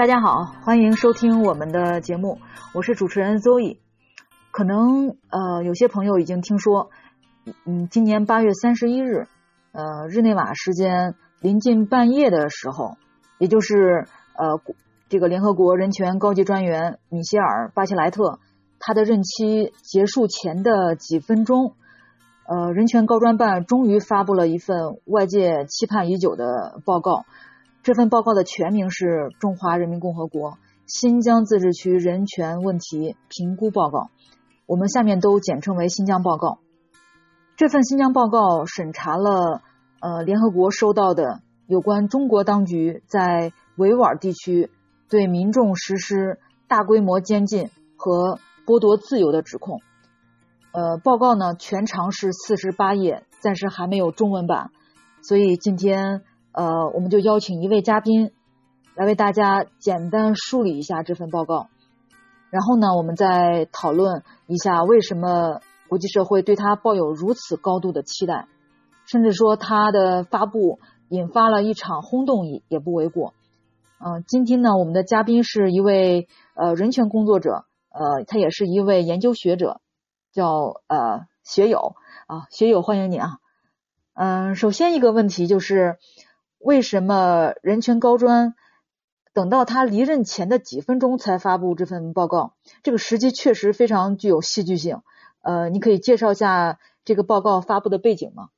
大家好，欢迎收听我们的节目，我是主持人 Zoe。可能呃有些朋友已经听说，嗯，今年八月三十一日，呃日内瓦时间临近半夜的时候，也就是呃这个联合国人权高级专员米歇尔·巴切莱特他的任期结束前的几分钟，呃人权高专办终于发布了一份外界期盼已久的报告。这份报告的全名是《中华人民共和国新疆自治区人权问题评估报告》，我们下面都简称为“新疆报告”。这份新疆报告审查了呃联合国收到的有关中国当局在维吾尔地区对民众实施大规模监禁和剥夺自由的指控。呃，报告呢全长是四十八页，暂时还没有中文版，所以今天。呃，我们就邀请一位嘉宾来为大家简单梳理一下这份报告，然后呢，我们再讨论一下为什么国际社会对他抱有如此高度的期待，甚至说他的发布引发了一场轰动也也不为过。嗯，今天呢，我们的嘉宾是一位呃人权工作者，呃，他也是一位研究学者，叫呃学友啊，学友欢迎你啊。嗯，首先一个问题就是。为什么人权高专等到他离任前的几分钟才发布这份报告？这个时机确实非常具有戏剧性。呃，你可以介绍一下这个报告发布的背景吗？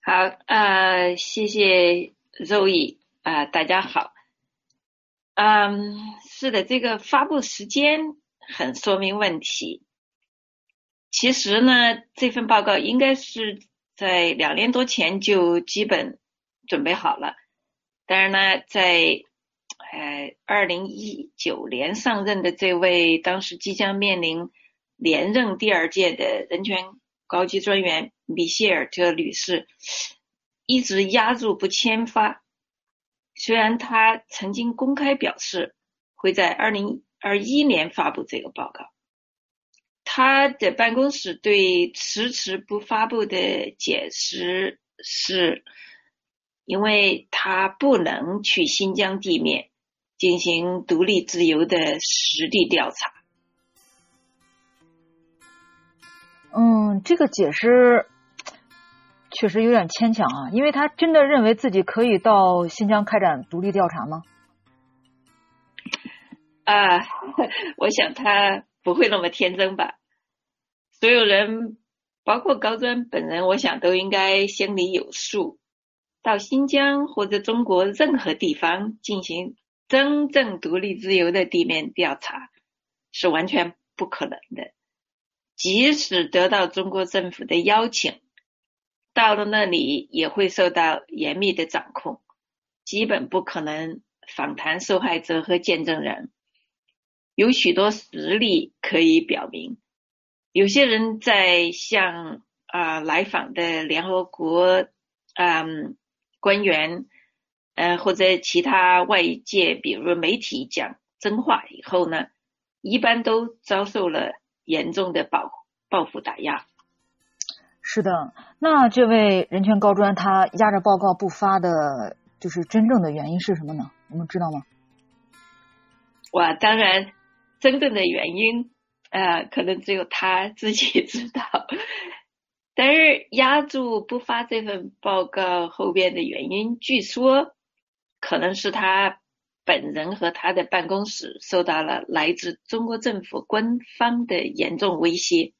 好，呃，谢谢肉毅啊，大家好。嗯，是的，这个发布时间很说明问题。其实呢，这份报告应该是在两年多前就基本。准备好了，但是呢，在呃二零一九年上任的这位当时即将面临连任第二届的人权高级专员米歇尔特女士一直压住不签发。虽然她曾经公开表示会在二零二一年发布这个报告，她的办公室对迟迟不发布的解释是。因为他不能去新疆地面进行独立自由的实地调查。嗯，这个解释确实有点牵强啊，因为他真的认为自己可以到新疆开展独立调查吗？啊，我想他不会那么天真吧。所有人，包括高专本人，我想都应该心里有数。到新疆或者中国任何地方进行真正独立自由的地面调查是完全不可能的。即使得到中国政府的邀请，到了那里也会受到严密的掌控，基本不可能访谈受害者和见证人。有许多实例可以表明，有些人在向啊来访的联合国嗯。官员，呃，或者其他外界，比如媒体讲真话以后呢，一般都遭受了严重的报报复打压。是的，那这位人权高专他压着报告不发的，就是真正的原因是什么呢？我们知道吗？哇，当然，真正的原因，呃，可能只有他自己知道。但是压住不发这份报告后边的原因，据说可能是他本人和他的办公室受到了来自中国政府官方的严重威胁。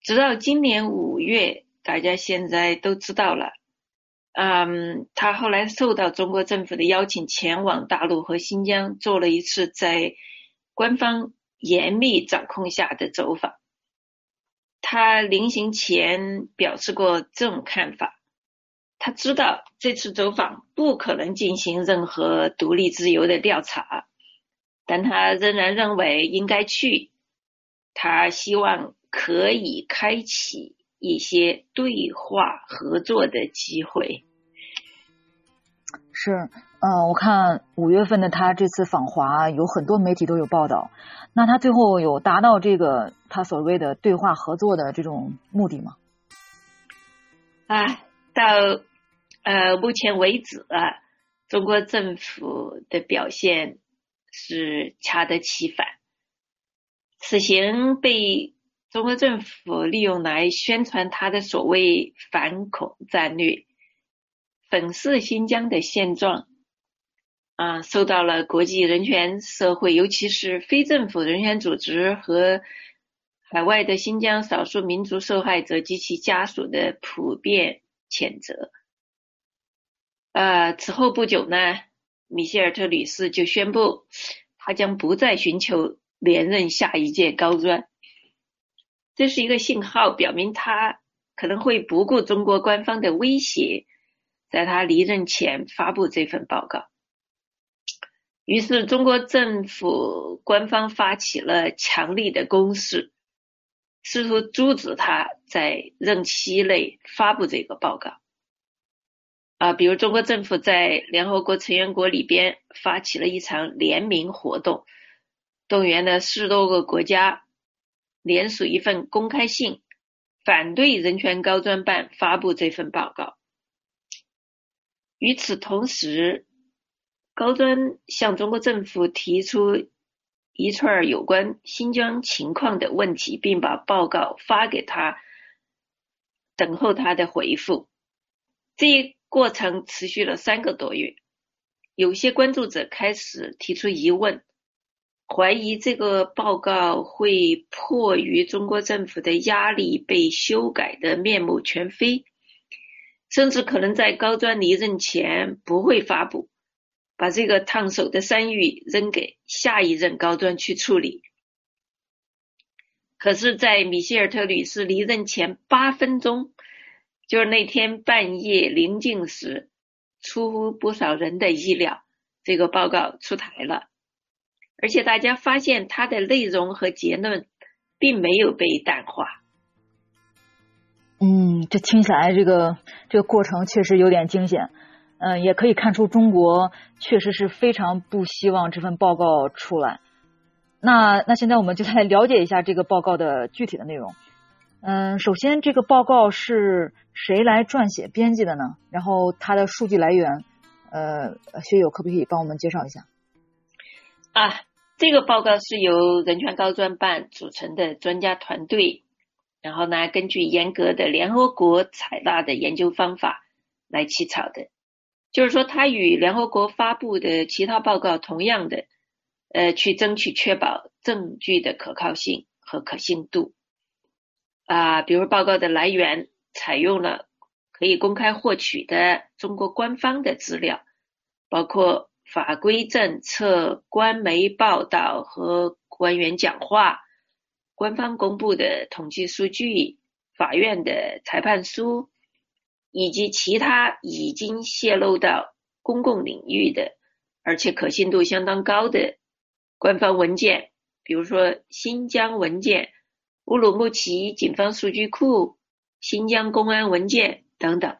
直到今年五月，大家现在都知道了，嗯，他后来受到中国政府的邀请，前往大陆和新疆做了一次在官方严密掌控下的走访。他临行前表示过这种看法，他知道这次走访不可能进行任何独立自由的调查，但他仍然认为应该去。他希望可以开启一些对话合作的机会。是。嗯，我看五月份的他这次访华，有很多媒体都有报道。那他最后有达到这个他所谓的对话合作的这种目的吗？啊，到呃目前为止啊，中国政府的表现是恰得其反。此行被中国政府利用来宣传他的所谓反恐战略，粉饰新疆的现状。啊，受到了国际人权社会，尤其是非政府人权组织和海外的新疆少数民族受害者及其家属的普遍谴责。呃，此后不久呢，米歇尔特女士就宣布，她将不再寻求连任下一届高专。这是一个信号，表明她可能会不顾中国官方的威胁，在她离任前发布这份报告。于是，中国政府官方发起了强力的攻势，试图阻止他在任期内发布这个报告。啊，比如中国政府在联合国成员国里边发起了一场联名活动，动员了十多个国家联署一份公开信，反对人权高专办发布这份报告。与此同时，高专向中国政府提出一串有关新疆情况的问题，并把报告发给他，等候他的回复。这一过程持续了三个多月。有些关注者开始提出疑问，怀疑这个报告会迫于中国政府的压力被修改的面目全非，甚至可能在高专离任前不会发布。把这个烫手的山芋扔给下一任高专去处理。可是，在米歇尔特女士离任前八分钟，就是那天半夜临近时，出乎不少人的意料，这个报告出台了，而且大家发现它的内容和结论并没有被淡化。嗯，这听起来这个这个过程确实有点惊险。嗯，也可以看出中国确实是非常不希望这份报告出来。那那现在我们就来了解一下这个报告的具体的内容。嗯，首先这个报告是谁来撰写编辑的呢？然后它的数据来源，呃，学友可不可以帮我们介绍一下？啊，这个报告是由人权高专办组成的专家团队，然后呢，根据严格的联合国采纳的研究方法来起草的。就是说，它与联合国发布的其他报告同样的，呃，去争取确保证据的可靠性和可信度。啊，比如报告的来源采用了可以公开获取的中国官方的资料，包括法规政策、官媒报道和官员讲话、官方公布的统计数据、法院的裁判书。以及其他已经泄露到公共领域的，而且可信度相当高的官方文件，比如说新疆文件、乌鲁木齐警方数据库、新疆公安文件等等。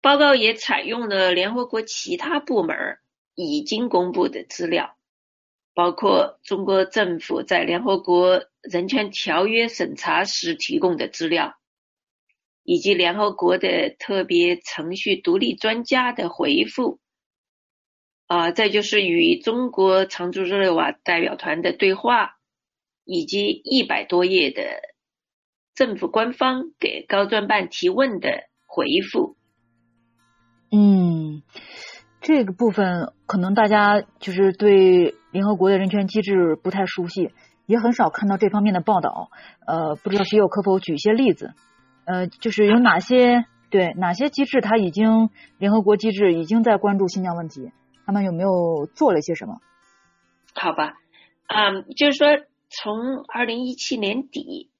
报告也采用了联合国其他部门已经公布的资料，包括中国政府在联合国人权条约审查时提供的资料。以及联合国的特别程序独立专家的回复，啊，再就是与中国常驻日内瓦代表团的对话，以及一百多页的政府官方给高专办提问的回复。嗯，这个部分可能大家就是对联合国的人权机制不太熟悉，也很少看到这方面的报道。呃，不知道学友可否举一些例子？呃，就是有哪些对哪些机制，它已经联合国机制已经在关注新疆问题，他们有没有做了些什么？好吧，嗯，就是说从二零一七年底，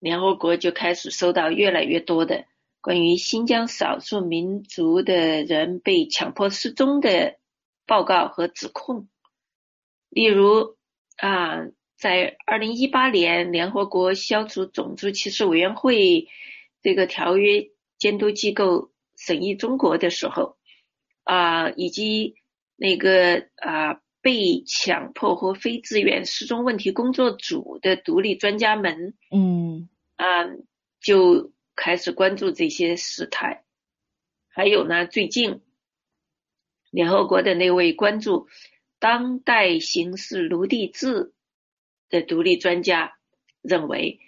联合国就开始收到越来越多的关于新疆少数民族的人被强迫失踪的报告和指控，例如啊，在二零一八年，联合国消除种族歧视委员会。这个条约监督机构审议中国的时候，啊，以及那个啊被强迫和非自愿失踪问题工作组的独立专家们，嗯，啊，就开始关注这些事态。还有呢，最近联合国的那位关注当代形势奴隶制的独立专家认为，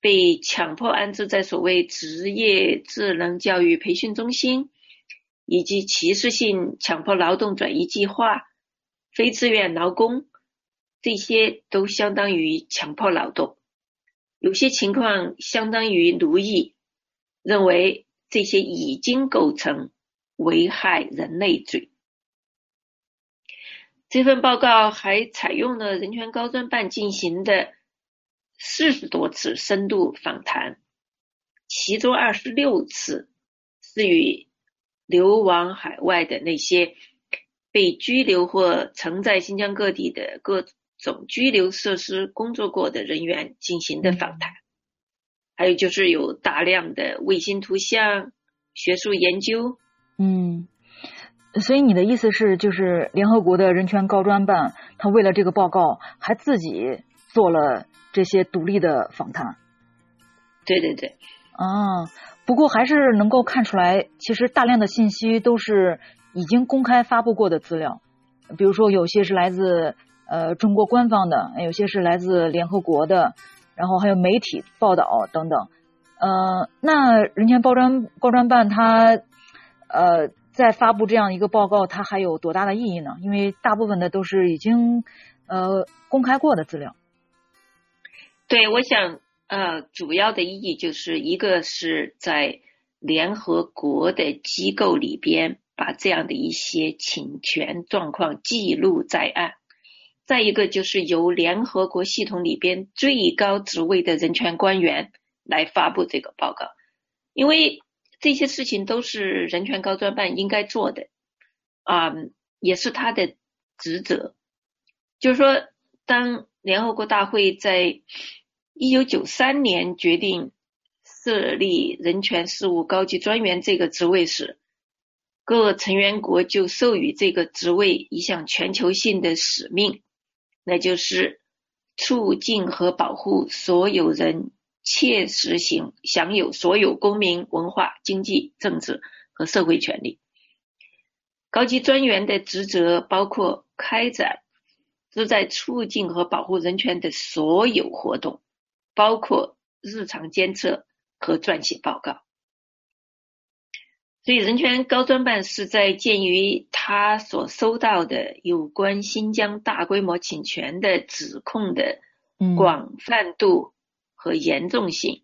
被强迫安置在所谓职业智能教育培训中心，以及歧视性强迫劳动转移计划、非自愿劳工，这些都相当于强迫劳动，有些情况相当于奴役。认为这些已经构成危害人类罪。这份报告还采用了人权高专办进行的四十多次深度访谈，其中二十六次是与流亡海外的那些被拘留或曾在新疆各地的各种拘留设施工作过的人员进行的访谈。还有就是有大量的卫星图像、学术研究。嗯，所以你的意思是，就是联合国的人权高专办，他为了这个报告，还自己做了这些独立的访谈。对对对。啊，不过还是能够看出来，其实大量的信息都是已经公开发布过的资料，比如说有些是来自呃中国官方的，有些是来自联合国的。然后还有媒体报道等等，呃，那人权高专高专办它呃在发布这样一个报告，它还有多大的意义呢？因为大部分的都是已经呃公开过的资料。对，我想呃主要的意义就是一个是在联合国的机构里边把这样的一些侵权状况记录在案。再一个就是由联合国系统里边最高职位的人权官员来发布这个报告，因为这些事情都是人权高专办应该做的，啊，也是他的职责。就是说，当联合国大会在一九九三年决定设立人权事务高级专员这个职位时，各成员国就授予这个职位一项全球性的使命。那就是促进和保护所有人切实行享有所有公民、文化、经济、政治和社会权利。高级专员的职责包括开展旨在促进和保护人权的所有活动，包括日常监测和撰写报告。所以，人权高专办是在鉴于他所收到的有关新疆大规模侵权的指控的广泛度和严重性，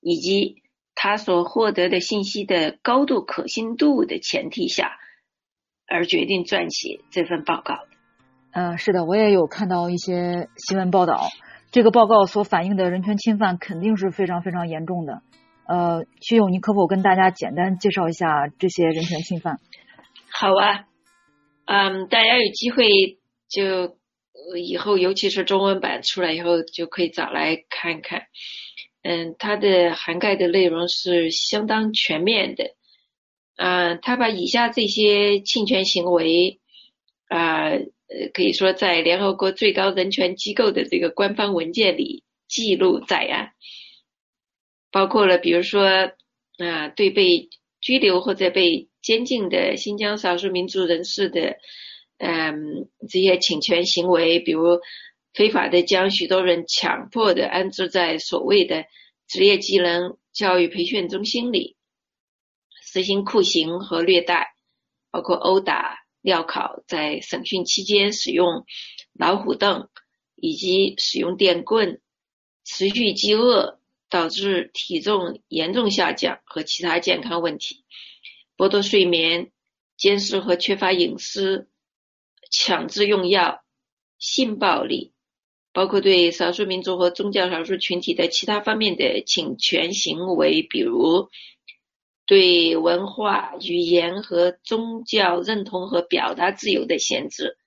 以及他所获得的信息的高度可信度的前提下，而决定撰写这份报告。嗯，是的，我也有看到一些新闻报道，这个报告所反映的人权侵犯肯定是非常非常严重的。呃，徐勇，你可否跟大家简单介绍一下这些人权侵犯？好啊，嗯，大家有机会就以后，尤其是中文版出来以后，就可以找来看看。嗯，它的涵盖的内容是相当全面的。嗯，他把以下这些侵权行为啊，呃可以说在联合国最高人权机构的这个官方文件里记录在案。包括了，比如说，啊，对被拘留或者被监禁的新疆少数民族人士的，嗯，这些侵权行为，比如非法的将许多人强迫的安置在所谓的职业技能教育培训中心里，实行酷刑和虐待，包括殴打、镣铐，在审讯期间使用老虎凳以及使用电棍，持续饥饿。导致体重严重下降和其他健康问题，剥夺睡眠、监视和缺乏隐私、强制用药、性暴力，包括对少数民族和宗教少数群体的其他方面的侵权行为，比如对文化、语言和宗教认同和表达自由的限制，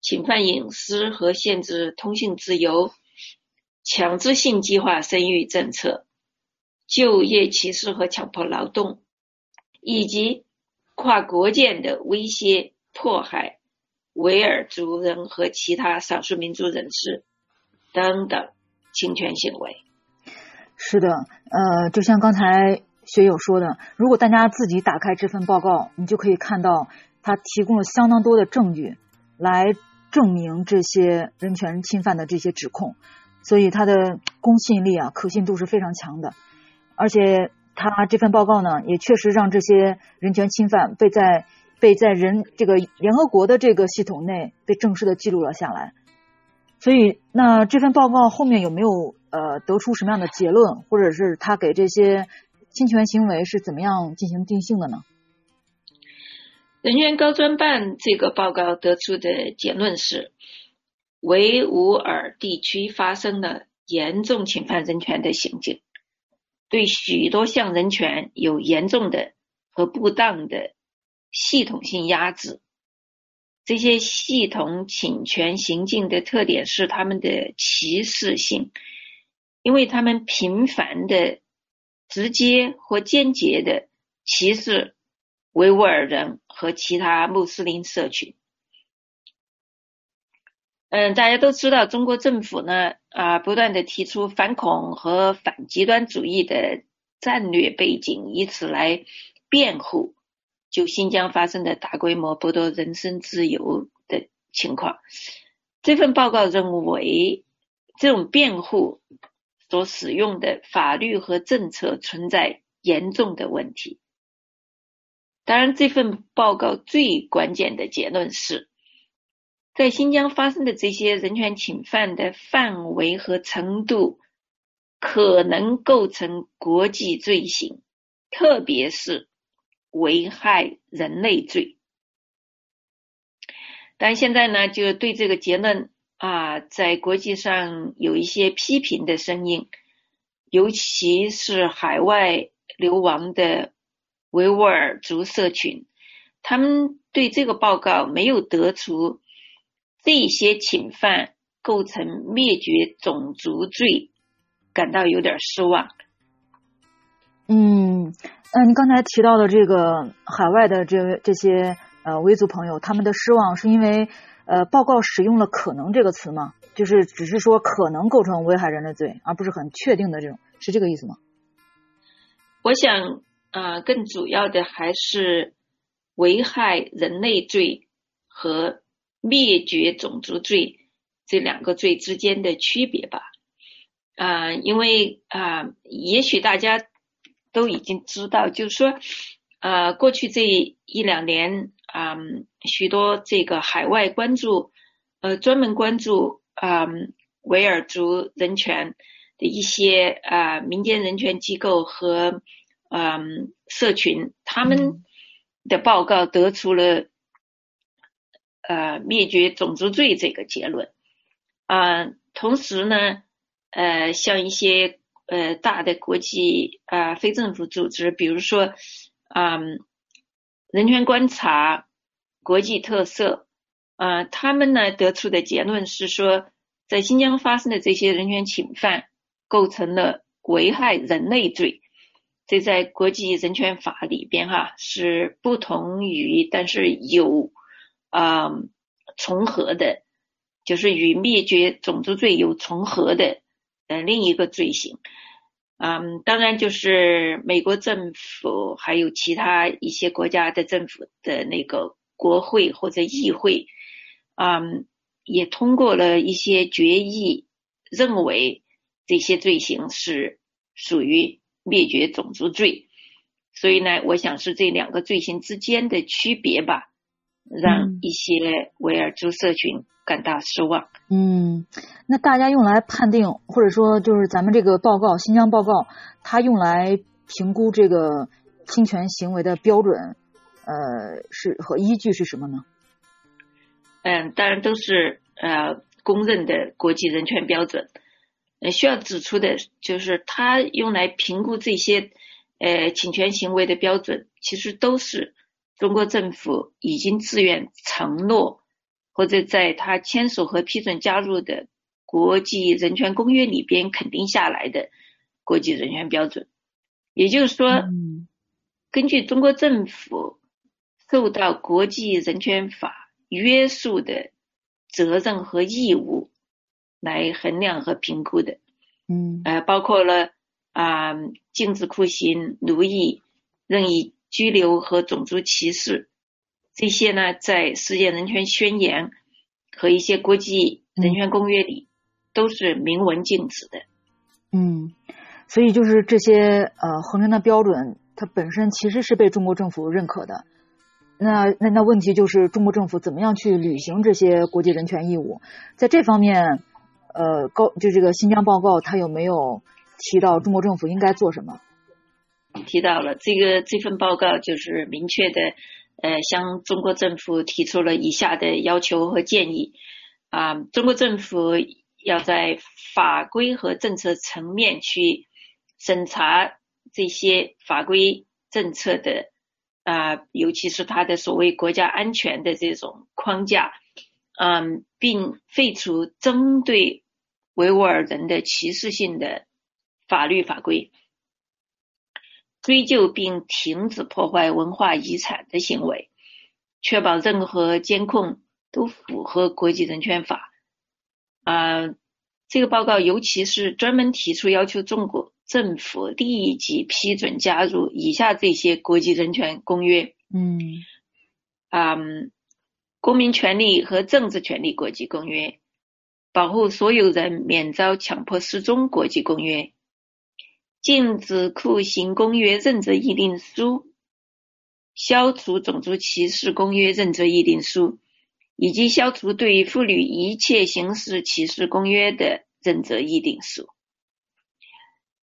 侵犯隐私和限制通信自由。强制性计划生育政策、就业歧视和强迫劳动，以及跨国界的威胁迫害维尔族人和其他少数民族人士等等侵权行为。是的，呃，就像刚才学友说的，如果大家自己打开这份报告，你就可以看到他提供了相当多的证据来证明这些人权侵犯的这些指控，所以他的公信力啊、可信度是非常强的。而且他这份报告呢，也确实让这些人权侵犯被在被在人这个联合国的这个系统内被正式的记录了下来。所以，那这份报告后面有没有呃得出什么样的结论，或者是他给这些侵权行为是怎么样进行定性的呢？人权高专办这个报告得出的结论是，维吾尔地区发生了严重侵犯人权的行径，对许多项人权有严重的和不当的系统性压制。这些系统侵权行径的特点是他们的歧视性，因为他们频繁的、直接或间接的歧视维吾尔人和其他穆斯林社群。嗯，大家都知道，中国政府呢啊，不断的提出反恐和反极端主义的战略背景，以此来辩护。就新疆发生的大规模剥夺人身自由的情况，这份报告认为，这种辩护所使用的法律和政策存在严重的问题。当然，这份报告最关键的结论是，在新疆发生的这些人权侵犯的范围和程度，可能构成国际罪行，特别是。危害人类罪，但现在呢，就对这个结论啊，在国际上有一些批评的声音，尤其是海外流亡的维吾尔族社群，他们对这个报告没有得出这些侵犯构成灭绝种族罪感到有点失望。嗯。呃，你刚才提到的这个海外的这这些呃维族朋友，他们的失望是因为呃报告使用了“可能”这个词吗？就是只是说可能构成危害人类罪，而不是很确定的这种，是这个意思吗？我想啊，更主要的还是危害人类罪和灭绝种族罪这两个罪之间的区别吧。啊，因为啊，也许大家。都已经知道，就是说，呃，过去这一两年，嗯，许多这个海外关注，呃，专门关注，嗯，维尔族人权的一些啊民间人权机构和嗯社群，他们的报告得出了呃灭绝种族罪这个结论，啊，同时呢，呃，像一些。呃，大的国际啊非政府组织，比如说，嗯，人权观察、国际特色，啊，他们呢得出的结论是说，在新疆发生的这些人权侵犯构成了危害人类罪，这在国际人权法里边哈是不同于，但是有啊重合的，就是与灭绝种族罪有重合的。呃，另一个罪行，嗯，当然就是美国政府还有其他一些国家的政府的那个国会或者议会，嗯，也通过了一些决议，认为这些罪行是属于灭绝种族罪，所以呢，我想是这两个罪行之间的区别吧，让一些维尔族社群。感到失望。嗯，那大家用来判定，或者说就是咱们这个报告《新疆报告》，它用来评估这个侵权行为的标准，呃，是和依据是什么呢？嗯，当然都是呃公认的国际人权标准。呃，需要指出的就是，它用来评估这些呃侵权行为的标准，其实都是中国政府已经自愿承诺。或者在他签署和批准加入的国际人权公约里边肯定下来的国际人权标准，也就是说，根据中国政府受到国际人权法约束的责任和义务来衡量和评估的，嗯，呃，包括了啊，禁止酷刑、奴役、任意拘留和种族歧视。这些呢，在世界人权宣言和一些国际人权公约里都是明文禁止的。嗯，所以就是这些呃衡量的标准，它本身其实是被中国政府认可的。那那那问题就是中国政府怎么样去履行这些国际人权义务？在这方面，呃，高就这个新疆报告，它有没有提到中国政府应该做什么？提到了这个这份报告就是明确的，呃，向中国政府提出了以下的要求和建议啊，中国政府要在法规和政策层面去审查这些法规政策的。啊，尤其是它的所谓国家安全的这种框架，嗯，并废除针对维吾尔人的歧视性的法律法规，追究并停止破坏文化遗产的行为，确保任何监控都符合国际人权法。啊，这个报告尤其是专门提出要求中国。政府立即批准加入以下这些国际人权公约：嗯，啊，公民权利和政治权利国际公约，保护所有人免遭强迫失踪国际公约，禁止酷刑公约认责议定书，消除种族歧视公约认责议定书，以及消除对妇女一切形式歧视公约的认责议定书。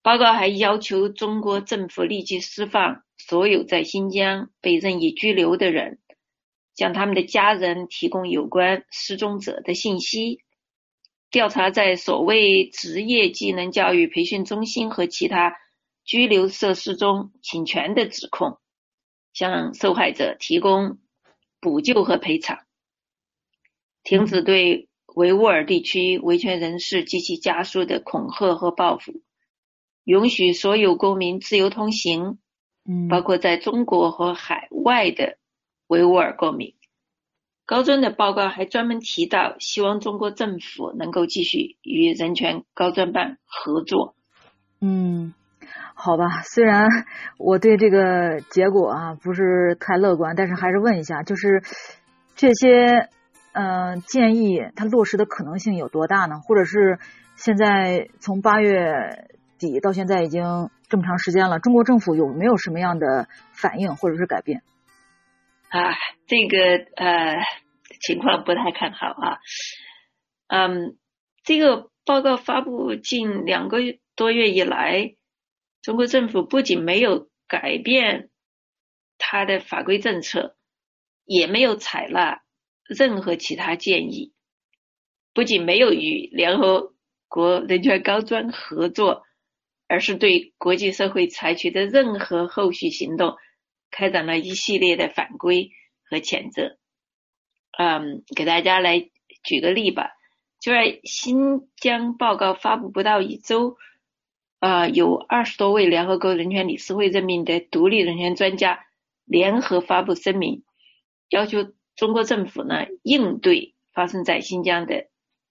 报告还要求中国政府立即释放所有在新疆被任意拘留的人，向他们的家人提供有关失踪者的信息，调查在所谓职业技能教育培训中心和其他拘留设施中侵权的指控，向受害者提供补救和赔偿，停止对维吾尔地区维权人士及其家属的恐吓和报复。允许所有公民自由通行，嗯，包括在中国和海外的维吾尔公民。高专的报告还专门提到，希望中国政府能够继续与人权高专办合作。嗯，好吧，虽然我对这个结果啊不是太乐观，但是还是问一下，就是这些嗯建议它落实的可能性有多大呢？或者是现在从八月。底到现在已经这么长时间了，中国政府有没有什么样的反应或者是改变？啊，这个呃情况不太看好啊。嗯，这个报告发布近两个多月以来，中国政府不仅没有改变他的法规政策，也没有采纳任何其他建议，不仅没有与联合国人权高专合作。而是对国际社会采取的任何后续行动开展了一系列的反规和谴责。嗯，给大家来举个例吧，就在新疆报告发布不到一周，啊，有二十多位联合国人权理事会任命的独立人权专家联合发布声明，要求中国政府呢应对发生在新疆的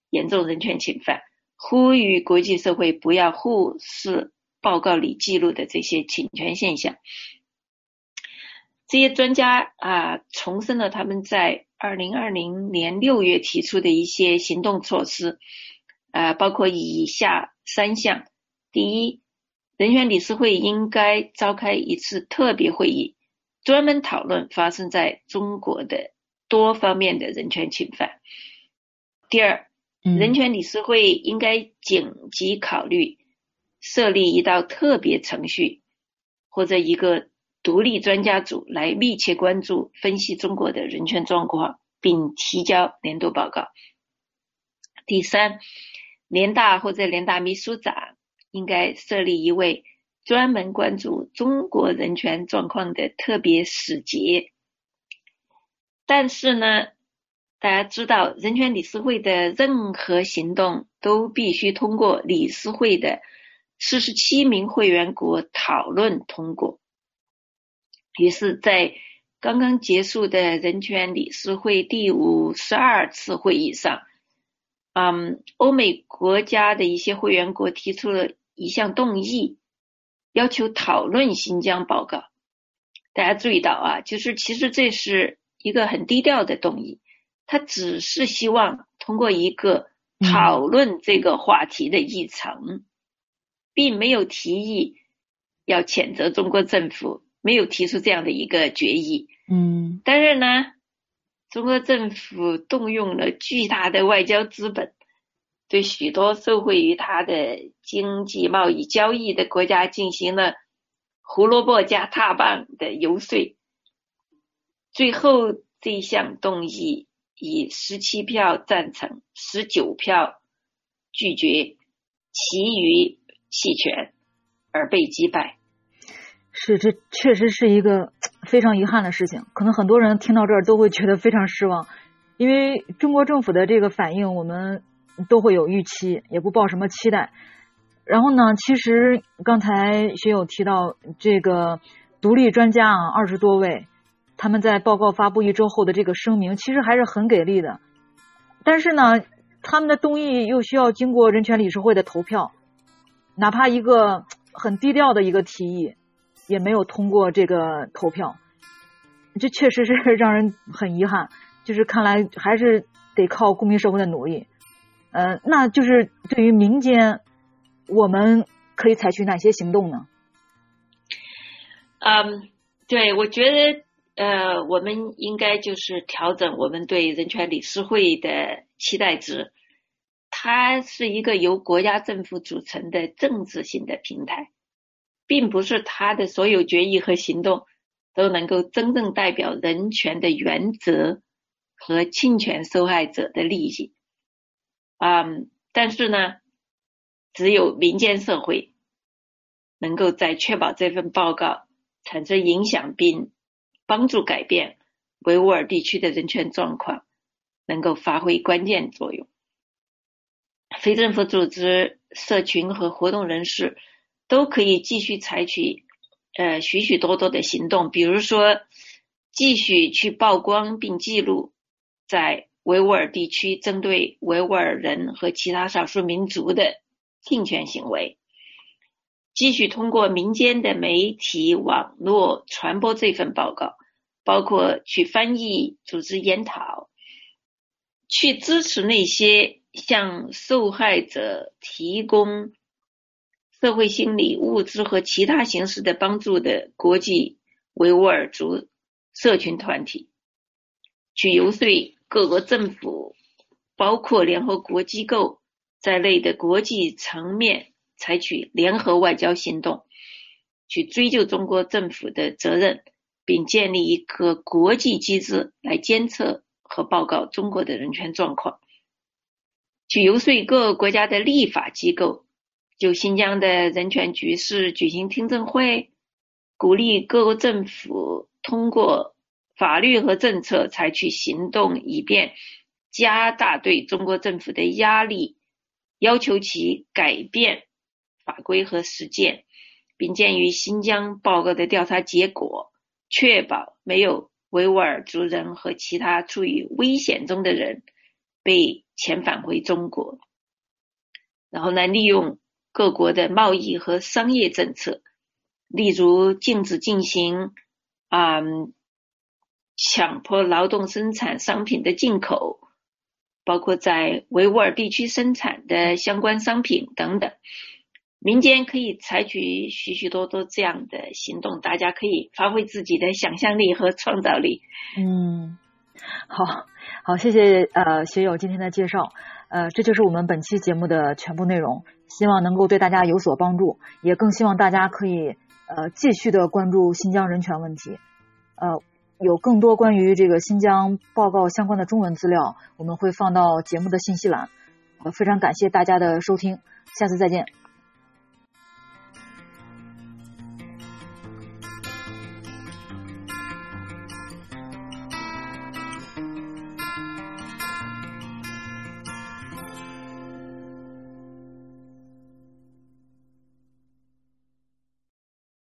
严重人权侵犯。呼吁国际社会不要忽视报告里记录的这些侵权现象。这些专家啊，重申了他们在二零二零年六月提出的一些行动措施，啊，包括以下三项：第一，人权理事会应该召开一次特别会议，专门讨论发生在中国的多方面的人权侵犯；第二，人权理事会应该紧急考虑设立一道特别程序，或者一个独立专家组来密切关注、分析中国的人权状况，并提交年度报告。第三，联大或者联大秘书长应该设立一位专门关注中国人权状况的特别使节。但是呢？大家知道，人权理事会的任何行动都必须通过理事会的四十七名会员国讨论通过。于是，在刚刚结束的人权理事会第五十二次会议上，嗯，欧美国家的一些会员国提出了一项动议，要求讨论新疆报告。大家注意到啊，就是其实这是一个很低调的动议，他只是希望通过一个讨论这个话题的议程，并没有提议要谴责中国政府，没有提出这样的一个决议。嗯，但是呢，中国政府动用了巨大的外交资本，对许多受惠于他的经济贸易交易的国家进行了胡萝卜加大棒的游说。最后，这项动议以十七票赞成、十九票拒绝，其余弃权而被击败。是，这确实是一个非常遗憾的事情。可能很多人听到这儿都会觉得非常失望，因为中国政府的这个反应，我们都会有预期，也不抱什么期待。然后呢，其实刚才学友提到这个独立专家啊，二十多位。他们在报告发布一周后的这个声明，其实还是很给力的。但是呢，他们的动议又需要经过人权理事会的投票，哪怕一个很低调的一个提议，也没有通过这个投票。这确实是 让人很遗憾。就是看来还是得靠公民社会的努力。呃，那就是对于民间，我们可以采取哪些行动呢？嗯，对，我觉得。呃，我们应该就是调整我们对人权理事会的期待值。它是一个由国家政府组成的政治性的平台，并不是他的所有决议和行动都能够真正代表人权的原则和侵权受害者的利益。嗯，但是呢，只有民间社会能够在确保这份报告产生影响并。帮助改变维吾尔地区的人权状况，能够发挥关键作用。非政府组织、社群和活动人士都可以继续采取呃许许多多的行动，比如说继续去曝光并记录在维吾尔地区针对维吾尔人和其他少数民族的侵权行为。继续通过民间的媒体网络传播这份报告，包括去翻译、组织研讨，去支持那些向受害者提供社会心理、物资和其他形式的帮助的国际维吾尔族社群团体，去游说各国政府，包括联合国机构在内的国际层面。采取联合外交行动，去追究中国政府的责任，并建立一个国际机制来监测和报告中国的人权状况。去游说各个国家的立法机构就新疆的人权局势举行听证会，鼓励各国政府通过法律和政策采取行动，以便加大对中国政府的压力，要求其改变。法规和实践，并鉴于新疆报告的调查结果，确保没有维吾尔族人和其他处于危险中的人被遣返回中国。然后呢，利用各国的贸易和商业政策，例如禁止进行啊强迫劳动生产商品的进口，包括在维吾尔地区生产的相关商品等等。民间可以采取许许多多这样的行动，大家可以发挥自己的想象力和创造力。嗯，好，好，谢谢呃学友今天的介绍，呃，这就是我们本期节目的全部内容，希望能够对大家有所帮助，也更希望大家可以呃继续的关注新疆人权问题，呃，有更多关于这个新疆报告相关的中文资料，我们会放到节目的信息栏。呃，非常感谢大家的收听，下次再见。